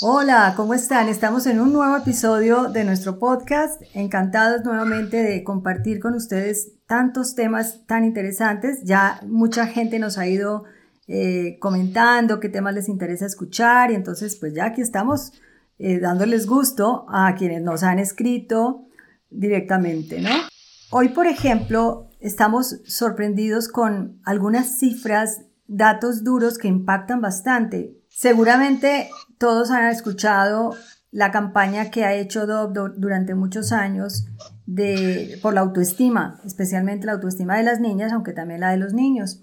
Hola, ¿cómo están? Estamos en un nuevo episodio de nuestro podcast. Encantados nuevamente de compartir con ustedes tantos temas tan interesantes. Ya mucha gente nos ha ido eh, comentando qué temas les interesa escuchar y entonces pues ya aquí estamos eh, dándoles gusto a quienes nos han escrito directamente, ¿no? Hoy, por ejemplo, estamos sorprendidos con algunas cifras, datos duros que impactan bastante. Seguramente todos han escuchado la campaña que ha hecho Dob durante muchos años de, por la autoestima, especialmente la autoestima de las niñas, aunque también la de los niños.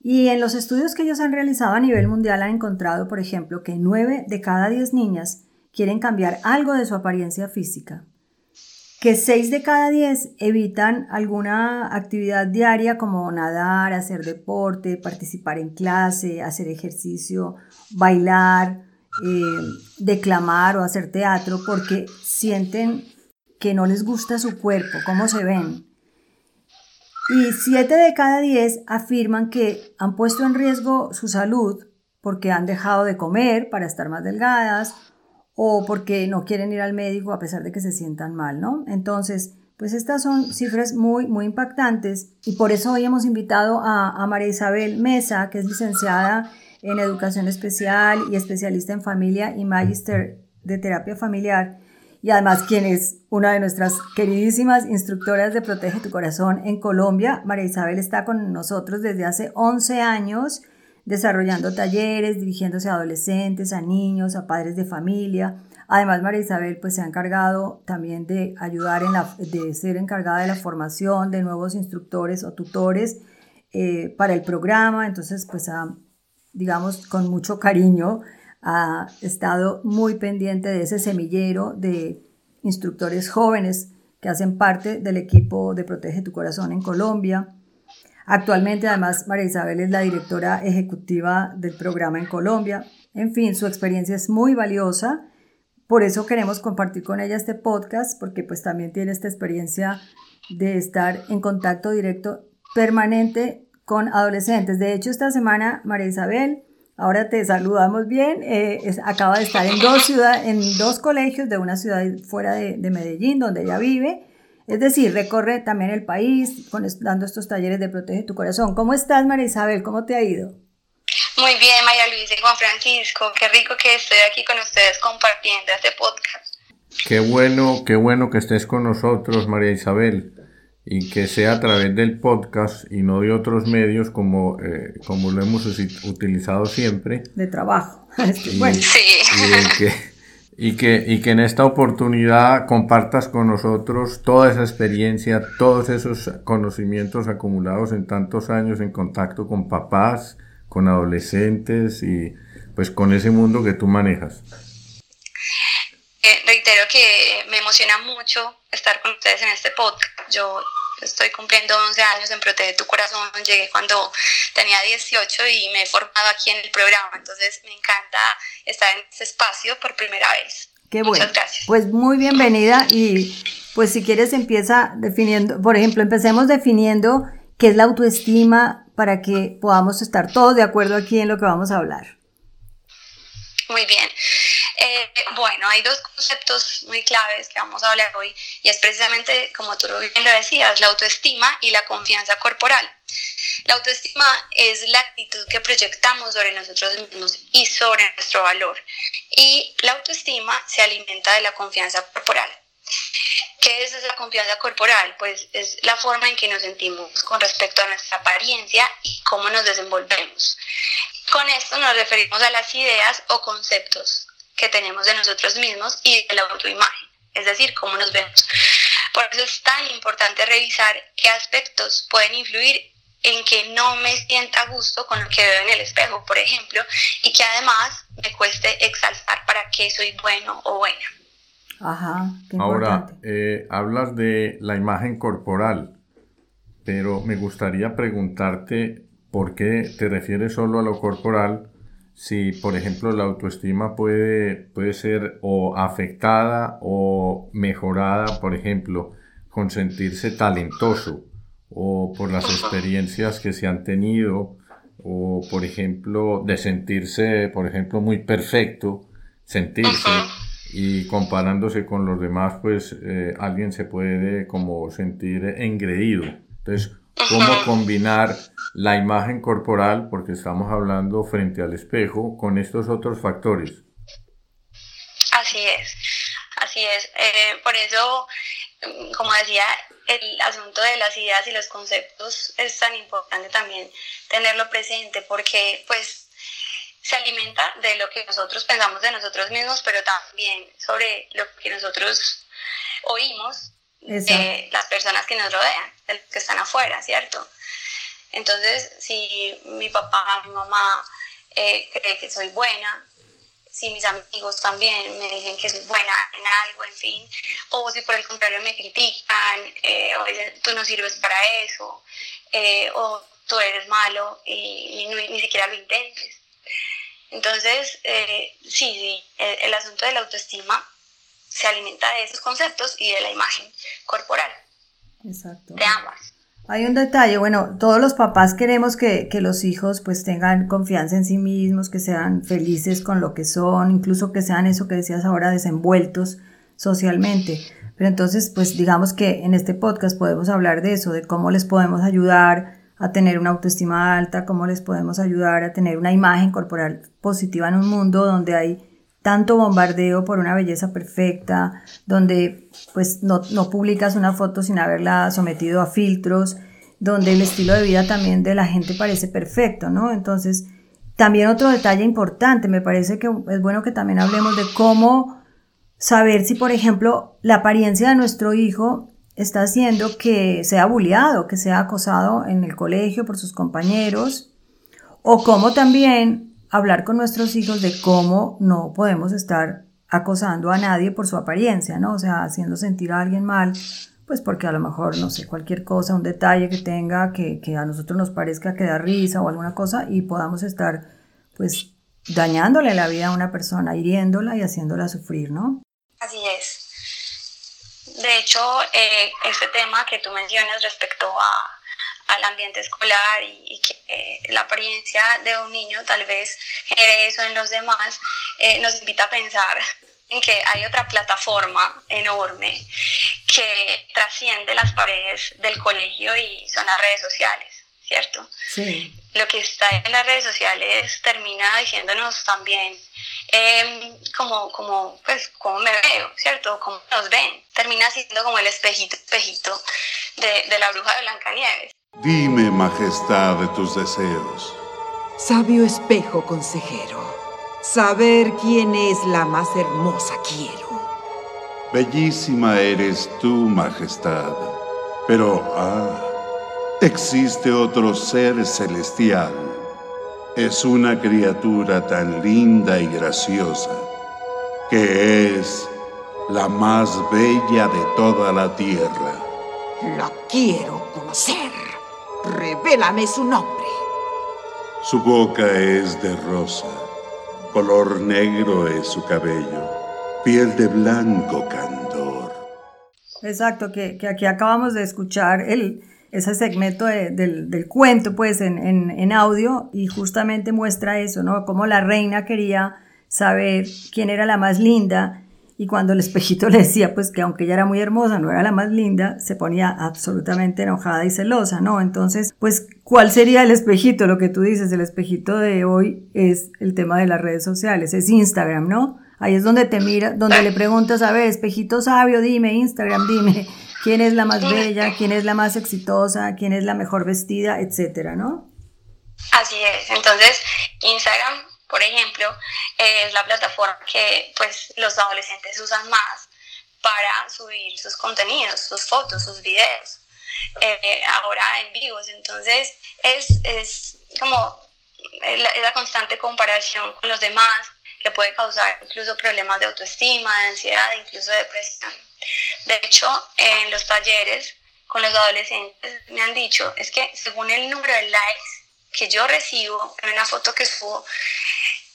Y en los estudios que ellos han realizado a nivel mundial han encontrado, por ejemplo, que 9 de cada 10 niñas quieren cambiar algo de su apariencia física, que 6 de cada 10 evitan alguna actividad diaria como nadar, hacer deporte, participar en clase, hacer ejercicio, bailar, eh, declamar o hacer teatro porque sienten que no les gusta su cuerpo, cómo se ven. Y 7 de cada 10 afirman que han puesto en riesgo su salud porque han dejado de comer para estar más delgadas o porque no quieren ir al médico a pesar de que se sientan mal, ¿no? Entonces, pues estas son cifras muy, muy impactantes y por eso hoy hemos invitado a, a María Isabel Mesa, que es licenciada en educación especial y especialista en familia y magister de terapia familiar. Y además, quien es una de nuestras queridísimas instructoras de Protege tu Corazón en Colombia, María Isabel está con nosotros desde hace 11 años desarrollando talleres, dirigiéndose a adolescentes, a niños, a padres de familia. Además, María Isabel pues, se ha encargado también de ayudar, en la, de ser encargada de la formación de nuevos instructores o tutores eh, para el programa. Entonces, pues ha digamos, con mucho cariño, ha estado muy pendiente de ese semillero de instructores jóvenes que hacen parte del equipo de Protege tu Corazón en Colombia. Actualmente, además, María Isabel es la directora ejecutiva del programa en Colombia. En fin, su experiencia es muy valiosa. Por eso queremos compartir con ella este podcast, porque pues también tiene esta experiencia de estar en contacto directo permanente con adolescentes. De hecho, esta semana María Isabel, ahora te saludamos bien, eh, acaba de estar en dos, ciudad, en dos colegios de una ciudad fuera de, Medellín, donde ella vive. Es decir, recorre también el país con, dando estos talleres de Protege tu Corazón. ¿Cómo estás, María Isabel? ¿Cómo te ha ido? Muy bien, María Luisa y Juan Francisco. Qué rico que estoy aquí con ustedes compartiendo este podcast. Qué bueno, qué bueno que estés con nosotros, María Isabel y que sea a través del podcast y no de otros medios como, eh, como lo hemos utilizado siempre. De trabajo. y, bueno. sí. y, que, y, que, en esta oportunidad compartas con nosotros toda esa experiencia, todos esos conocimientos acumulados en tantos años en contacto con papás, con adolescentes y pues con ese mundo que tú manejas. Eh, reitero que me emociona mucho estar con ustedes en este podcast. Yo estoy cumpliendo 11 años en Protege tu Corazón. Llegué cuando tenía 18 y me he formado aquí en el programa. Entonces me encanta estar en este espacio por primera vez. Qué bueno. Muchas gracias. Pues muy bienvenida y pues si quieres empieza definiendo, por ejemplo, empecemos definiendo qué es la autoestima para que podamos estar todos de acuerdo aquí en lo que vamos a hablar. Muy bien. Eh, bueno, hay dos conceptos muy claves que vamos a hablar hoy y es precisamente, como tú bien lo decías, la autoestima y la confianza corporal. La autoestima es la actitud que proyectamos sobre nosotros mismos y sobre nuestro valor. Y la autoestima se alimenta de la confianza corporal. ¿Qué es esa confianza corporal? Pues es la forma en que nos sentimos con respecto a nuestra apariencia y cómo nos desenvolvemos. Con esto nos referimos a las ideas o conceptos que tenemos de nosotros mismos y de la autoimagen, es decir, cómo nos vemos. Por eso es tan importante revisar qué aspectos pueden influir en que no me sienta a gusto con lo que veo en el espejo, por ejemplo, y que además me cueste exaltar para qué soy bueno o buena. Ajá, qué Ahora, eh, hablas de la imagen corporal, pero me gustaría preguntarte por qué te refieres solo a lo corporal si, por ejemplo, la autoestima puede, puede ser o afectada o mejorada, por ejemplo, con sentirse talentoso o por las experiencias que se han tenido o, por ejemplo, de sentirse, por ejemplo, muy perfecto, sentirse y comparándose con los demás, pues eh, alguien se puede como sentir engreído. Entonces, ¿cómo combinar la imagen corporal, porque estamos hablando frente al espejo, con estos otros factores? Así es, así es. Eh, por eso, mm, como decía, el asunto de las ideas y los conceptos es tan importante también tenerlo presente, porque pues se alimenta de lo que nosotros pensamos de nosotros mismos, pero también sobre lo que nosotros oímos de las personas que nos rodean, de los que están afuera, ¿cierto? Entonces, si mi papá, mi mamá eh, cree que soy buena, si mis amigos también me dicen que soy buena en algo, en fin, o si por el contrario me critican, eh, o dicen tú no sirves para eso, eh, o tú eres malo y, ni siquiera lo intentes. Entonces, eh, sí, sí, el, asunto de la autoestima se alimenta de esos conceptos y de la imagen corporal. Exacto. De ambas. Hay un detalle, bueno, todos los papás queremos que, que, los hijos pues tengan confianza en sí mismos, que sean felices con lo que son, incluso que sean eso que decías ahora, desenvueltos socialmente. Pero entonces, pues digamos que en este podcast podemos hablar de eso, de cómo les podemos ayudar a tener una autoestima alta, cómo les podemos ayudar a tener una imagen corporal positiva en un mundo donde hay tanto bombardeo por una belleza perfecta, donde pues no, no publicas una foto sin haberla sometido a filtros, donde el estilo de vida también de la gente parece perfecto, ¿no? Entonces, también otro detalle importante, me parece que es bueno que también hablemos de cómo saber si, por ejemplo, la apariencia de nuestro hijo está haciendo que sea bulliado, que sea acosado en el colegio por sus compañeros, o cómo también hablar con nuestros hijos de cómo no podemos estar acosando a nadie por su apariencia, ¿no? O sea, haciendo sentir a alguien mal, pues porque a lo mejor, no sé, cualquier cosa, un detalle que tenga que, que a nosotros nos parezca que da risa o alguna cosa y podamos estar, pues, dañándole la vida a una persona, hiriéndola y haciéndola sufrir, ¿no? Así es. De hecho, eh, este tema que tú mencionas respecto a, al ambiente escolar y, que eh, la apariencia de un niño tal vez genere eso en los demás, eh, nos invita a pensar en que hay otra plataforma enorme que trasciende las paredes del colegio y son las redes sociales, ¿cierto? Sí. Lo que está en las redes sociales termina diciéndonos también Em, como, como, pues, como me veo, ¿cierto? Como nos ven. Termina siendo como el espejito, espejito de, de la bruja de Blancanieves. Dime, majestad, de tus deseos. Sabio espejo consejero, saber quién es la más hermosa quiero. Bellísima eres tú, majestad, pero, ah, existe otro ser celestial es una criatura tan linda y graciosa que es la más bella de toda la tierra. La quiero conocer. Revélame su nombre. Su boca es de rosa, color negro es su cabello, piel de blanco candor. Exacto, que, que aquí acabamos de escuchar el, ese segmento del, del, cuento pues en, en, en, audio y justamente muestra eso, ¿no? Como la reina quería saber quién era la más linda y cuando el espejito le decía pues que aunque ella era muy hermosa, no era la más linda, se ponía absolutamente enojada y celosa, ¿no? Entonces, pues, ¿cuál sería el espejito? Lo que tú dices, el espejito de hoy es el tema de las redes sociales, es Instagram, ¿no? Ahí es donde te mira, donde le preguntas, a ver, espejito sabio, dime, Instagram, dime, quién es la más bella, quién es la más exitosa, quién es la mejor vestida, etcétera, ¿no? Así es. Entonces, Instagram, por ejemplo, es la plataforma que pues los adolescentes usan más para subir sus contenidos, sus fotos, sus videos. Eh, ahora en vivos. Entonces, es, es como la, la constante comparación con los demás, que puede causar incluso problemas de autoestima, de ansiedad, incluso depresión. De hecho, en los talleres con los adolescentes me han dicho es que según el número de likes que yo recibo en una foto que subo,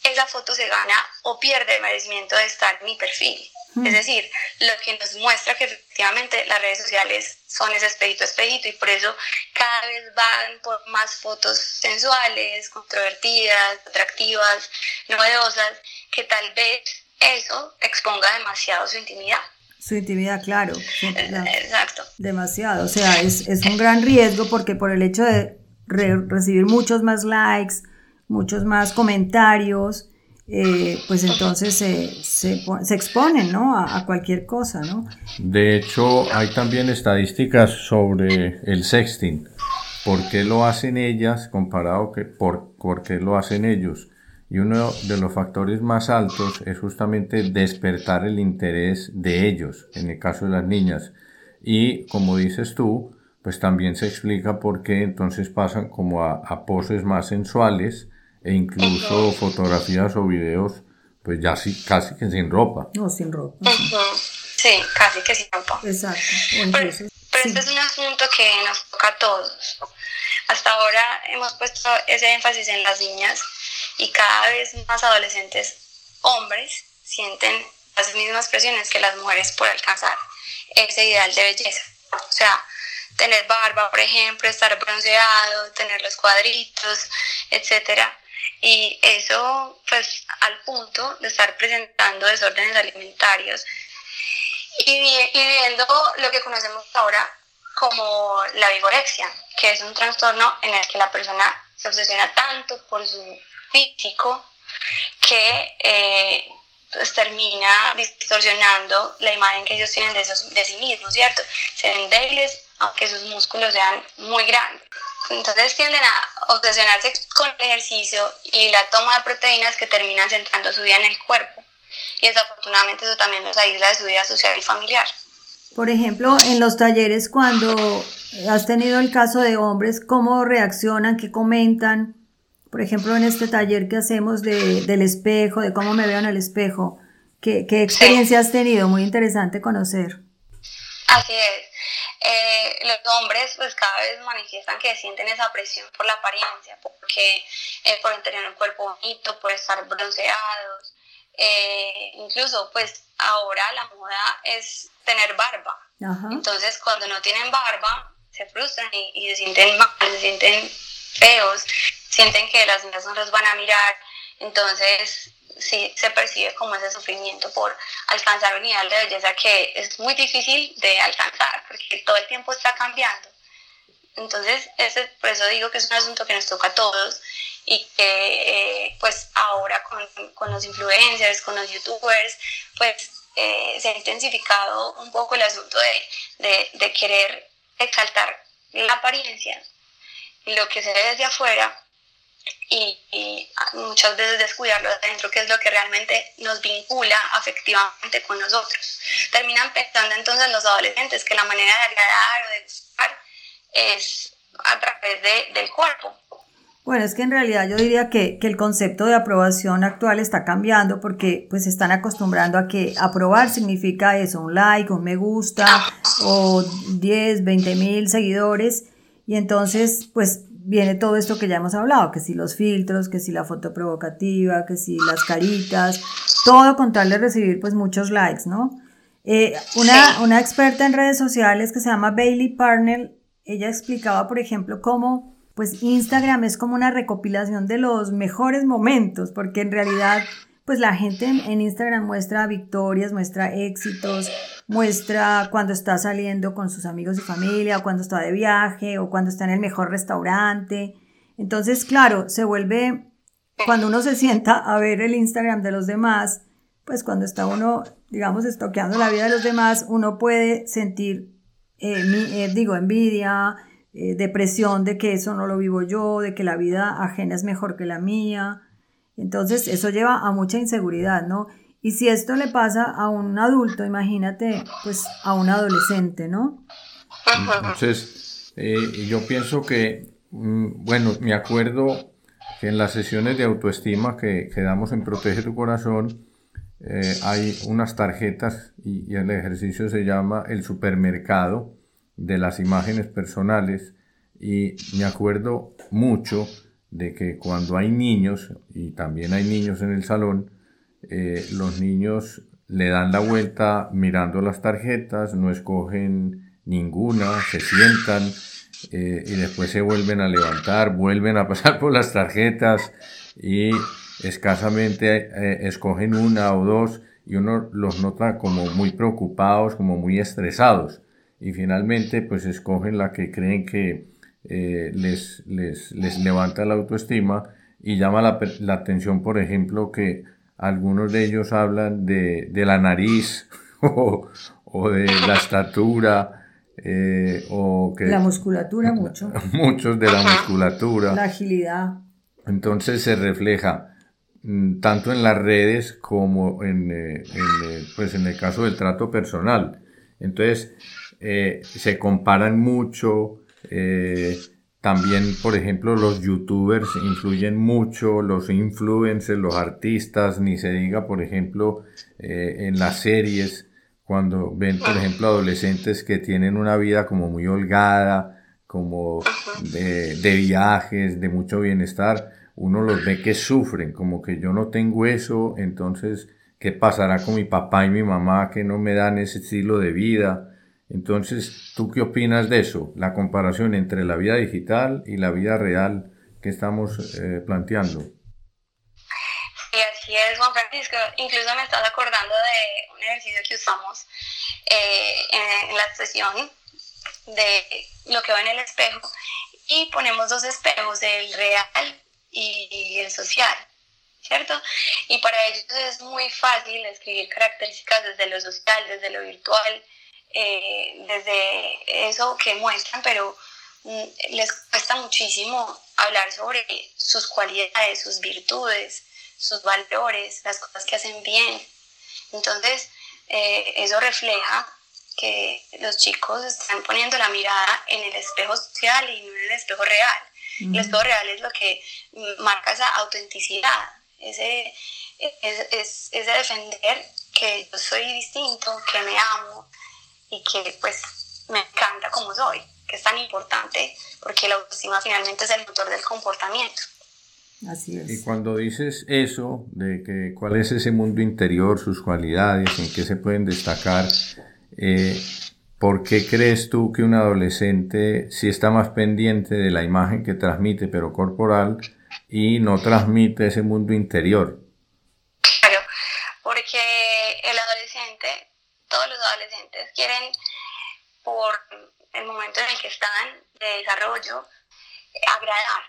esa foto se gana o pierde el merecimiento de estar en mi perfil. Es mm. decir, lo que nos muestra que efectivamente las redes sociales son ese espejito espejito y por eso cada vez van por más fotos sensuales, controvertidas, atractivas, novedosas, que tal vez eso exponga demasiado su intimidad. Su intimidad, claro. Exacto. Demasiado. O sea, es, es, un gran riesgo porque por el hecho de recibir muchos más likes, muchos más comentarios, eh, pues entonces se, se, se exponen ¿no? a, cualquier cosa. ¿no? De hecho, hay también estadísticas sobre el sexting. ¿Por qué lo hacen ellas comparado que por, por qué lo hacen ellos? Y uno de los factores más altos es justamente despertar el interés de ellos, en el caso de las niñas. Y como dices tú, pues también se explica por qué entonces pasan como a, poses más sensuales e incluso fotografías o videos, pues ya sí, casi que sin ropa. No, sin ropa. Sí, casi que sin ropa. Exacto. pero, este es un asunto que nos toca a todos. Hasta ahora hemos puesto ese énfasis en las niñas y cada vez más adolescentes hombres sienten las mismas presiones que las mujeres por alcanzar ese ideal de belleza. O sea, tener barba, por ejemplo, estar bronceado, tener los cuadritos, etcétera. Y eso, pues, al punto de estar presentando desórdenes alimentarios y, y viviendo lo que conocemos ahora como la vigorexia, que es un trastorno en el que la persona se obsesiona tanto por su físico que eh, pues termina distorsionando la imagen que ellos tienen de, de sí mismos, ¿cierto? Se ven débiles aunque sus músculos sean muy grandes. Entonces tienden a obsesionarse con el ejercicio y la toma de proteínas que terminan centrando su vida en el cuerpo. Y desafortunadamente eso también los aísla de su vida social y familiar. Por ejemplo, en los talleres cuando has tenido el caso de hombres, ¿cómo reaccionan? ¿Qué comentan? Por ejemplo, en este taller que hacemos de, del espejo, de cómo me veo en el espejo, ¿qué, qué experiencia has tenido? Muy interesante conocer. Así es. Eh, los hombres pues cada vez manifiestan que sienten esa presión por la apariencia, porque eh, por tener un cuerpo bonito, por estar bronceados, eh, incluso pues ahora la moda es tener barba. Entonces cuando no tienen barba se frustran y, y se sienten mal, se sienten feos, sienten que las niñas no los van a mirar, entonces sí se percibe como ese sufrimiento por alcanzar un ideal de belleza que es muy difícil de alcanzar, porque todo el tiempo está cambiando. Entonces, ese, por eso digo que es un asunto que nos toca a todos y que eh, pues ahora con, con, los influencers, con los youtubers, pues eh, se ha intensificado un poco el asunto de, de, de querer exaltar la apariencia lo que se ve desde afuera y, muchas veces descuidarlo de adentro, que es lo que realmente nos vincula afectivamente con nosotros. Terminan pensando entonces los adolescentes que la manera de agradar o de gustar es a través de, del cuerpo. Bueno, es que en realidad yo diría que, que, el concepto de aprobación actual está cambiando porque pues se están acostumbrando a que aprobar significa eso, un like, un me gusta o 10, 20 mil seguidores y entonces pues viene todo esto que ya hemos hablado, que si los filtros, que si la foto provocativa, que si las caritas, todo con tal de recibir pues muchos likes, ¿no? Eh, una, una experta en redes sociales que se llama Bailey Parnell, ella explicaba, por ejemplo, cómo pues Instagram es como una recopilación de los mejores momentos, porque en realidad pues la gente en, Instagram muestra victorias, muestra éxitos, muestra cuando está saliendo con sus amigos y familia, o cuando está de viaje, o cuando está en el mejor restaurante. Entonces, claro, se vuelve, cuando uno se sienta a ver el Instagram de los demás, pues cuando está uno, digamos, estoqueando la vida de los demás, uno puede sentir, eh, eh, digo, envidia, eh, depresión de que eso no lo vivo yo, de que la vida ajena es mejor que la mía. Entonces, eso lleva a mucha inseguridad, ¿no? Y si esto le pasa a un adulto, imagínate, pues a un adolescente, ¿no? Entonces, eh, yo pienso que, mm, bueno, me acuerdo que en las sesiones de autoestima que, que damos en Protege tu Corazón, eh, hay unas tarjetas y, el ejercicio se llama el supermercado de las imágenes personales y me acuerdo mucho de que cuando hay niños, y también hay niños en el salón, eh, los niños le dan la vuelta mirando las tarjetas, no escogen ninguna, se sientan eh, y después se vuelven a levantar, vuelven a pasar por las tarjetas y escasamente eh, escogen una o dos y uno los nota como muy preocupados, como muy estresados. Y finalmente pues escogen la que creen que les, les, les, levanta la autoestima y llama la, la, atención por ejemplo que algunos de ellos hablan de, de la nariz o, o, de la estatura eh, o que la musculatura mucho muchos de la musculatura la agilidad entonces se refleja Mm, tanto en las redes como en, eh, eh, pues en el caso del trato personal. Entonces, eh, se comparan mucho. También, por ejemplo, los youtubers influyen mucho, los influencers, los artistas, ni se diga, por ejemplo, en las series, cuando ven, por ejemplo, adolescentes que tienen una vida como muy holgada, como de, de viajes, de mucho bienestar, uno los ve que sufren, como que yo no tengo eso, entonces, ¿qué pasará con mi papá y mi mamá que no me dan ese estilo de vida? Entonces, ¿tú qué opinas de eso? La comparación entre la vida digital y la vida real que estamos eh, planteando. Sí, así es, Juan Francisco. Incluso me estás acordando de un ejercicio que usamos eh, en la sesión de lo que veo en el espejo y ponemos dos espejos, el real y el social, ¿cierto? Y para ellos es muy fácil escribir características desde lo social, desde lo virtual, eh, desde eso que muestran, pero mm, les cuesta muchísimo hablar sobre sus cualidades, sus virtudes, sus valores, las cosas que hacen bien. Entonces, eh, eso refleja que los chicos están poniendo la mirada en el espejo social y no en el espejo real. El espejo real es lo que marca esa autenticidad, ese, es, ese defender que yo soy distinto, que me amo y que pues me encanta como soy, que es tan importante porque la autoestima finalmente es el motor del comportamiento. Así es. Y cuando dices eso, de que cuál es ese mundo interior, sus cualidades, en qué se pueden destacar, eh, ¿Por qué crees tú que un adolescente sí está más pendiente de la imagen que transmite, pero corporal, y no transmite ese mundo interior? Claro, porque el adolescente, todos los adolescentes quieren, por el momento en el que están de desarrollo, agradar,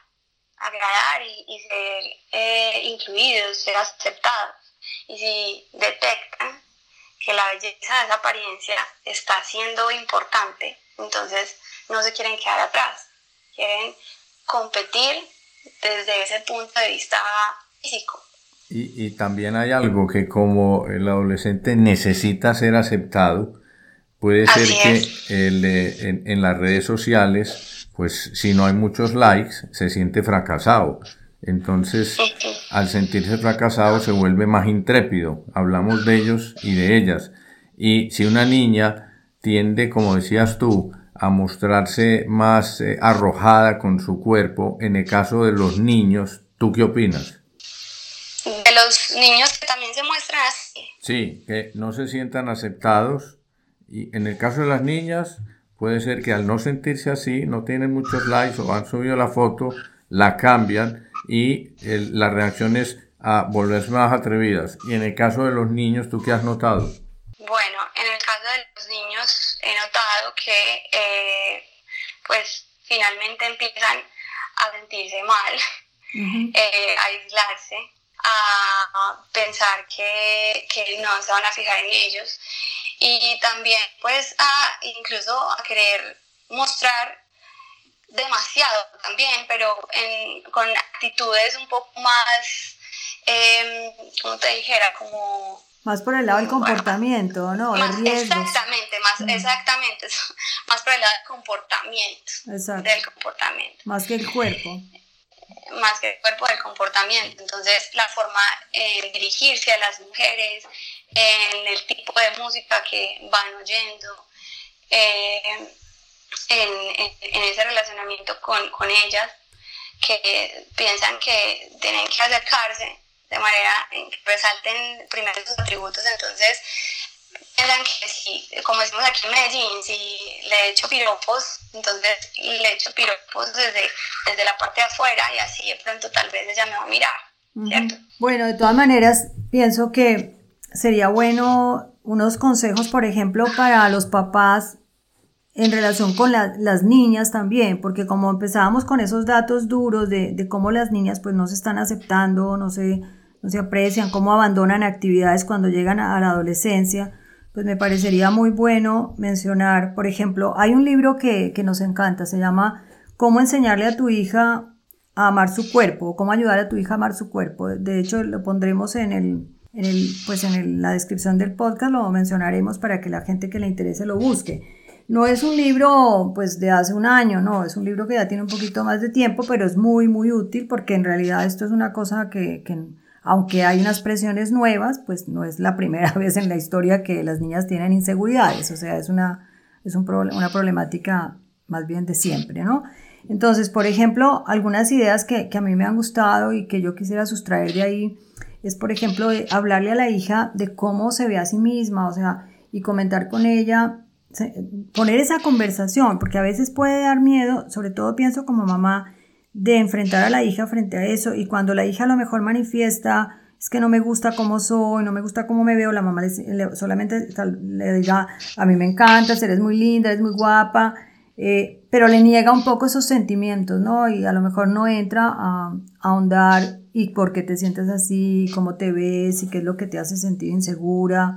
agradar y, ser eh, incluidos, ser aceptados. Y si detectan que la belleza de esa apariencia está siendo importante, entonces no se quieren quedar atrás, quieren competir desde ese punto de vista físico. Y, y también hay algo que como el adolescente necesita ser aceptado, puede ser que el, en, en las redes sociales, pues si no hay muchos likes, se siente fracasado. Entonces, al sentirse fracasado se vuelve más intrépido. Hablamos de ellos y de ellas. Y si una niña tiende, como decías tú, a mostrarse más eh, arrojada con su cuerpo, en el caso de los niños, ¿tú qué opinas? De los niños que también se muestran así. Sí, que no se sientan aceptados. Y en el caso de las niñas, puede ser que al no sentirse así, no tienen muchos likes o han subido la foto, la cambian y las reacciones a volverse más atrevidas. Y en el caso de los niños, ¿tú qué has notado? Bueno, en el caso de los niños he notado que eh, pues finalmente empiezan a sentirse mal, eh, a aislarse, a pensar que, que, no se van a fijar en ellos y también pues a incluso a querer mostrar demasiado también, pero con actitudes un poco más, eh, como te dijera, como... Más por el lado del comportamiento, ¿no? exactamente, más, exactamente, más por el lado del comportamiento. Del comportamiento. Más que el cuerpo. Más que el cuerpo del comportamiento. Entonces, la forma de dirigirse a las mujeres, en el tipo de música que van oyendo, eh, en, en, ese relacionamiento con, con, ellas, que piensan que tienen que acercarse de manera en que resalten primero sus atributos, entonces piensan que si, como decimos aquí en Medellín, si le echo piropos, entonces le echo piropos desde, desde la parte de afuera y así de pronto tal vez ella me va a mirar, ¿cierto? Bueno, de todas maneras, pienso que sería bueno unos consejos, por ejemplo, para los papás en relación con las niñas también, porque como empezábamos con esos datos duros de, de, cómo las niñas pues no se están aceptando, no se, no se aprecian, cómo abandonan actividades cuando llegan a, la adolescencia, pues me parecería muy bueno mencionar, por ejemplo, hay un libro que, que nos encanta, se llama Cómo enseñarle a tu hija a amar su cuerpo, cómo ayudar a tu hija a amar su cuerpo. De hecho, lo pondremos en el, en el, pues en la descripción del podcast, lo mencionaremos para que la gente que le interese lo busque. No es un libro pues de hace un año, no, es un libro que ya tiene un poquito más de tiempo, pero es muy, muy útil porque en realidad esto es una cosa que, que aunque hay unas presiones nuevas, pues no es la primera vez en la historia que las niñas tienen inseguridades, o sea, es una, es un una problemática más bien de siempre, ¿no? Entonces, por ejemplo, algunas ideas que, que, a mí me han gustado y que yo quisiera sustraer de ahí es, por ejemplo, hablarle a la hija de cómo se ve a sí misma, o sea, y comentar con ella poner esa conversación, porque a veces puede dar miedo, sobre todo pienso como mamá, de enfrentar a la hija frente a eso y cuando la hija a lo mejor manifiesta es que no me gusta cómo soy, no me gusta cómo me veo, la mamá le, solamente le diga, a mí me encanta, eres muy linda, eres muy guapa, eh, pero le niega un poco esos sentimientos, ¿no? Y a lo mejor no entra a, a ahondar y por qué te sientes así, cómo te ves y qué es lo que te hace sentir insegura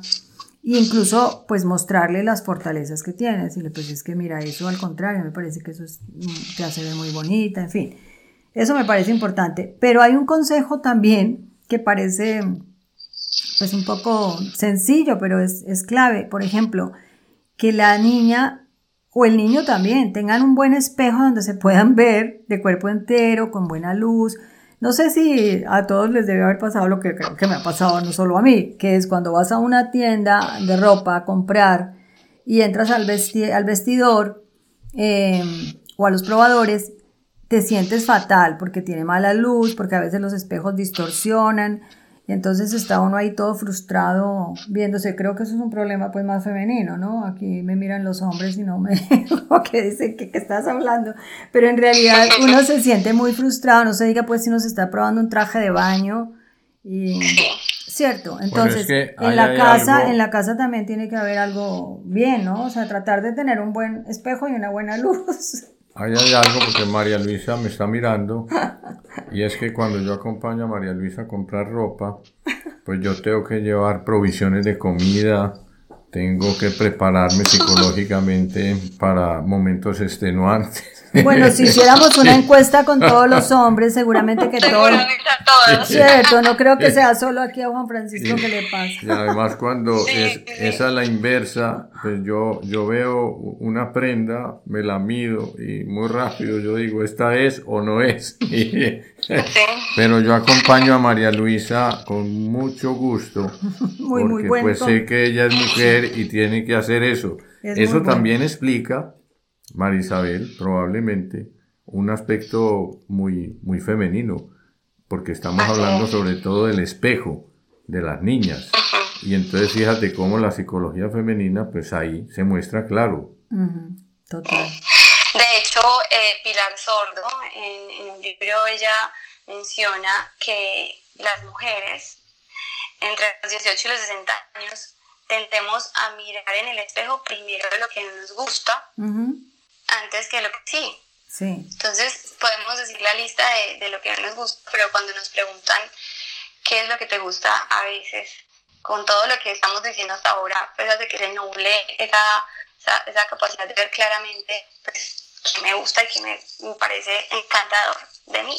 e incluso pues mostrarle las fortalezas que tienes, decirle pues es que mira eso al contrario, me parece que eso es, mm, te hace ver muy bonita, en fin, eso me parece importante, pero hay un consejo también que parece pues un poco sencillo, pero es, es clave, por ejemplo, que la niña o el niño también tengan un buen espejo donde se puedan ver de cuerpo entero, con buena luz, no sé si a todos les debe haber pasado lo que creo que me ha pasado, no solo a mí, que es cuando vas a una tienda de ropa a comprar y entras al, vestidor em, o a los probadores, te sientes fatal porque tiene mala luz, porque a veces los espejos distorsionan entonces está uno ahí todo frustrado viéndose. Creo que eso es un problema pues más femenino, ¿no? Aquí me miran los hombres y no me... que dicen que, estás hablando. Pero en realidad uno se siente muy frustrado. No se diga pues si nos está probando un traje de baño. Y... Cierto, entonces en la casa, en la casa también tiene que haber algo bien, ¿no? O sea, tratar de tener un buen espejo y una buena luz. Ahí hay algo porque María Luisa me está mirando y es que cuando yo acompaño a María Luisa a comprar ropa, pues yo tengo que llevar provisiones de comida, tengo que prepararme psicológicamente para momentos extenuantes. Bueno, si hiciéramos una encuesta con todos los hombres, seguramente que todos. Cierto, no creo que sea solo aquí a Juan Francisco que le pasa. Y además cuando es, esa es la inversa, pues yo, yo veo una prenda, me la mido y muy rápido yo digo, esta es o no es. Pero yo acompaño a María Luisa con mucho gusto. Muy, porque muy pues sé que ella es mujer y tiene que hacer eso. eso también explica Marisabel, probablemente un aspecto muy, muy femenino, porque estamos hablando sobre todo del espejo de las niñas. Y entonces fíjate cómo la psicología femenina, pues ahí se muestra claro. Total. De hecho, eh, Pilar Sordo, en, en un libro, ella menciona que las mujeres entre los 18 y los 60 años tendemos a mirar en el espejo primero lo que nos gusta antes que lo que sí. Sí. Entonces podemos decir la lista de, de, lo que nos gusta, pero cuando nos preguntan qué es lo que te gusta, a veces, con todo lo que estamos diciendo hasta ahora, pues hace que se nuble esa, esa, capacidad de ver claramente pues, qué me gusta y qué me, me parece encantador de mí.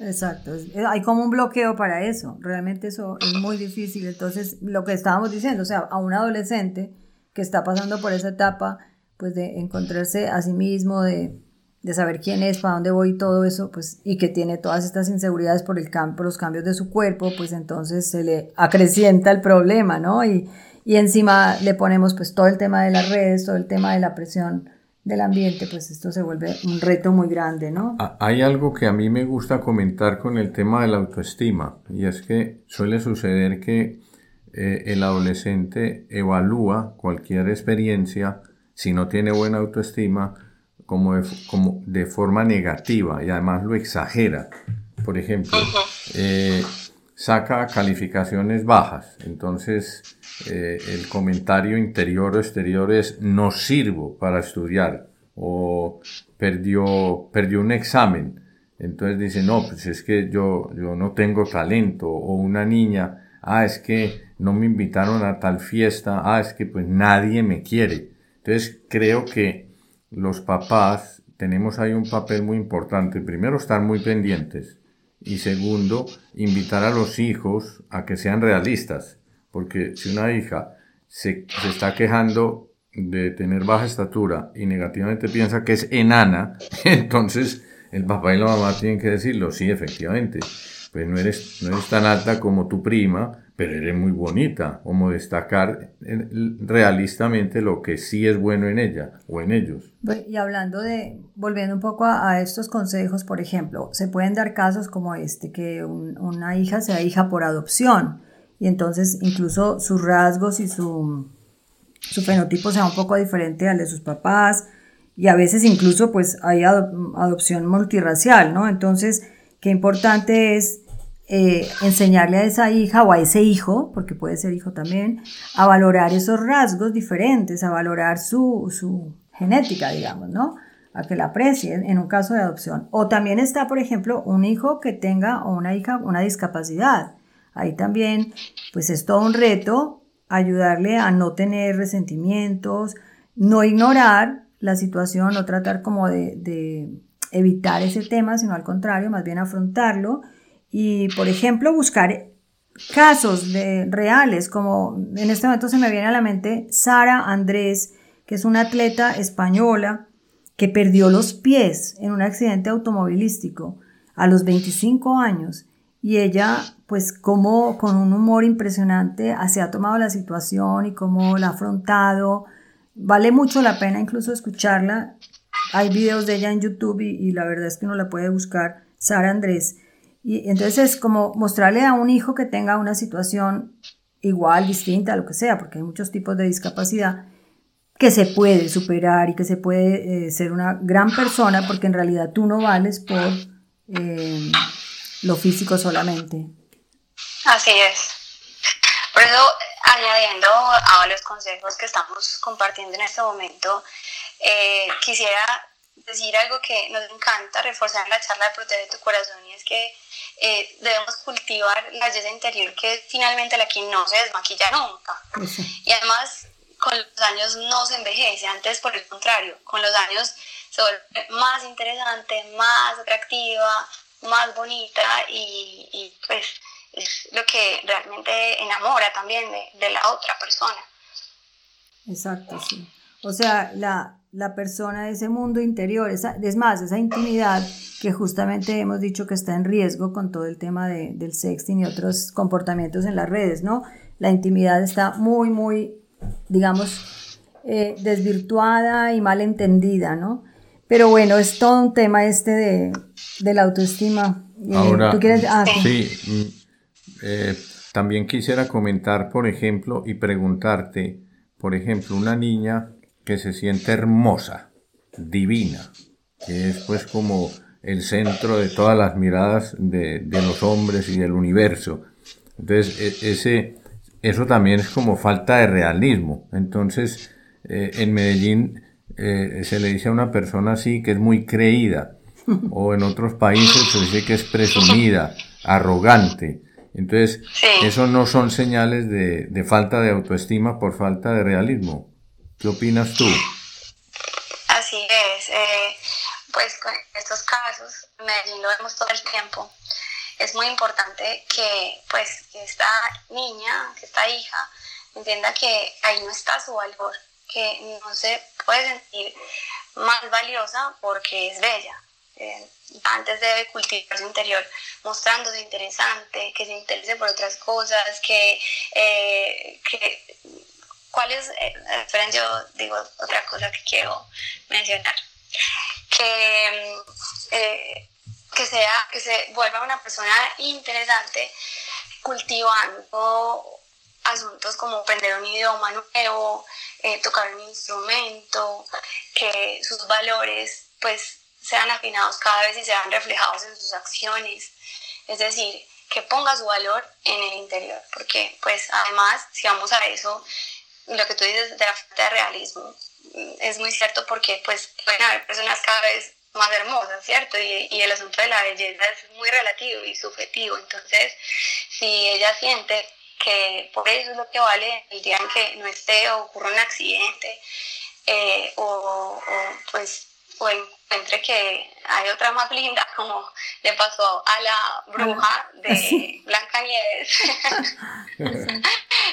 Exacto, hay como un bloqueo para eso, realmente eso es muy difícil. Entonces, lo que estábamos diciendo, o sea, a un adolescente que está pasando por esa etapa, pues de encontrarse a sí mismo, de, de saber quién es, para dónde voy y todo eso, pues, y que tiene todas estas inseguridades por, el por los cambios de su cuerpo, pues entonces se le acrecienta el problema, ¿no? Y, y encima le ponemos pues todo el tema de las redes, todo el tema de la presión del ambiente, pues esto se vuelve un reto muy grande, ¿no? Hay algo que a mí me gusta comentar con el tema de la autoestima, y es que suele suceder que eh, el adolescente evalúa cualquier experiencia, si no tiene buena autoestima, como de, como de forma negativa y además lo exagera. Por ejemplo, eh, saca calificaciones bajas, entonces eh, el comentario interior o exterior es no sirvo para estudiar o perdió, perdió un examen. Entonces dice, no, pues es que yo, yo no tengo talento. O una niña, ah, es que no me invitaron a tal fiesta, ah, es que pues nadie me quiere. Entonces creo que los papás tenemos ahí un papel muy importante. Primero, estar muy pendientes. Y segundo, invitar a los hijos a que sean realistas. Porque si una hija se, está quejando de tener baja estatura y negativamente piensa que es enana, entonces el papá y la mamá tienen que decirlo, sí, efectivamente, pues no eres, no eres tan alta como tu prima, pero eres muy bonita, como destacar realistamente lo que sí es bueno en ella o en ellos. Y hablando de, volviendo un poco a, estos consejos, por ejemplo, se pueden dar casos como este, que una hija sea hija por adopción, y entonces incluso sus rasgos y su, su fenotipo sea un poco diferente al de sus papás, y a veces incluso pues hay adopción multirracial, ¿no? Entonces, qué importante es eh, enseñarle a esa hija o a ese hijo, porque puede ser hijo también, a valorar esos rasgos diferentes, a valorar su, su genética, digamos, ¿no? A que la aprecien en un caso de adopción. O también está, por ejemplo, un hijo que tenga o una hija una discapacidad. Ahí también, pues es todo un reto ayudarle a no tener resentimientos, no ignorar la situación, no tratar como de, de evitar ese tema, sino al contrario, más bien afrontarlo y, por ejemplo, buscar casos de, reales, como en este momento se me viene a la mente Sara Andrés, que es una atleta española que perdió los pies en un accidente automovilístico a los 25 años y ella pues como con un humor impresionante se ha tomado la situación y cómo la ha afrontado. Vale mucho la pena incluso escucharla. Hay videos de ella en YouTube y, y la verdad es que uno la puede buscar, Sara Andrés. Y entonces es como mostrarle a un hijo que tenga una situación igual, distinta, lo que sea, porque hay muchos tipos de discapacidad, que se puede superar y que se puede eh, ser una gran persona, porque en realidad tú no vales por eh, lo físico solamente. Así es. Por eso, añadiendo a los consejos que estamos compartiendo en este momento, eh, quisiera decir algo que nos encanta reforzar en la charla de Protege tu Corazón y es que eh, debemos cultivar la belleza interior que finalmente la que no se desmaquilla nunca. Y además con los años no se envejece, antes por el contrario, con los años se vuelve más interesante, más atractiva, más bonita y, y pues es lo que realmente enamora también de, de la otra persona. Exacto, sí. O sea, la, la persona, ese mundo interior, esa, es más, esa intimidad que justamente hemos dicho que está en riesgo con todo el tema de, del sexting y otros comportamientos en las redes, ¿no? La intimidad está muy, muy, digamos, eh, desvirtuada y mal entendida, ¿no? Pero bueno, es todo un tema este de, de la autoestima. Eh, Ahora, ¿tú quieres? Ah, sí, mm, eh, también quisiera comentar, por ejemplo, y preguntarte, por ejemplo, una niña que se siente hermosa, divina, que es pues como el centro de todas las miradas de, los hombres y del universo. Entonces, e, ese, eso también es como falta de realismo. Entonces, eh, en Medellín eh, se le dice a una persona así que es muy creída, o en otros países se dice que es presumida, arrogante. Entonces, eso no son señales de, de falta de autoestima por falta de realismo. ¿Qué opinas tú? Así es, eh, pues con estos casos, Medellín lo vemos todo el tiempo. Es muy importante que pues que esta niña, que esta hija, entienda que ahí no está su valor, que no se puede sentir más valiosa porque es bella. Eh, antes debe cultivar su interior, mostrándose interesante, que se interese por otras cosas, que, eh, que ¿cuál es, eh, yo digo otra cosa que quiero mencionar, que, eh, que, sea, que se vuelva una persona interesante cultivando asuntos como aprender un idioma nuevo, eh, tocar un instrumento, que sus valores pues sean afinados cada vez y sean reflejados en sus acciones. Es decir, que ponga su valor en el interior, porque pues además, si vamos a eso, lo que tú dices de la falta de realismo mm, es muy cierto porque pues pueden haber personas cada vez más hermosas, ¿cierto? Y, el asunto de la belleza es muy relativo y subjetivo, entonces si ella siente que por eso es lo que vale el día en que no esté o ocurra un accidente eh, o, pues o encuentre que hay otra más linda como le pasó a la bruja de Blancanieves.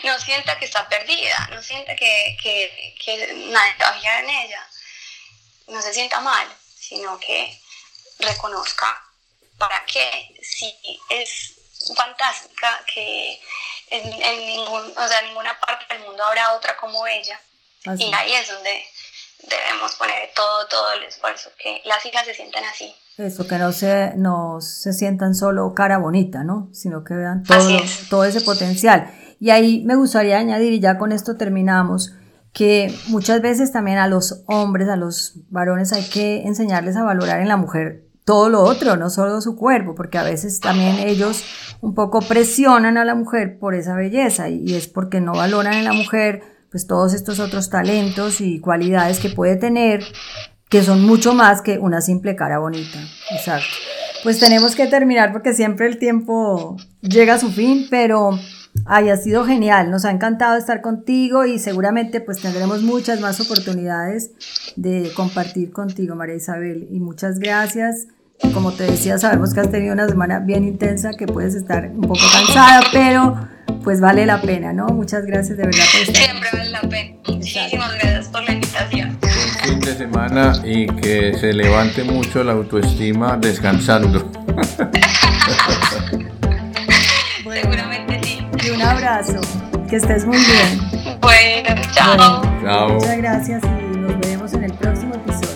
No sienta que está perdida no sienta que, que, que nadie va en ella. No se sienta mal sino que reconozca para qué si es fantástica que en, ningún, o sea, ninguna parte del mundo habrá otra como ella. Y ahí es donde debemos poner todo, todo el esfuerzo, que las hijas se sientan así. Eso, que no se, no se sientan solo cara bonita, ¿no? Sino que vean todo, todo ese potencial. Y ahí me gustaría añadir, y ya con esto terminamos, que muchas veces también a los hombres, a los varones hay que enseñarles a valorar en la mujer todo lo otro, no solo su cuerpo, porque a veces también ellos un poco presionan a la mujer por esa belleza y, es porque no valoran en la mujer pues todos estos otros talentos y cualidades que puede tener que son mucho más que una simple cara bonita. Exacto. Pues tenemos que terminar porque siempre el tiempo llega a su fin, pero ay, ha sido genial, nos ha encantado estar contigo y seguramente pues tendremos muchas más oportunidades de compartir contigo, María Isabel. Y muchas gracias como te decía, sabemos que has tenido una semana bien intensa, que puedes estar un poco cansada, pero pues vale la pena, ¿no? Muchas gracias de verdad por estar. Siempre vale la pena. Muchísimas gracias por la invitación. fin de semana y que se levante mucho la autoestima descansando. Seguramente sí. Y un abrazo. Que estés muy bien. Bueno, chao. chao. Muchas gracias y nos vemos en el próximo episodio.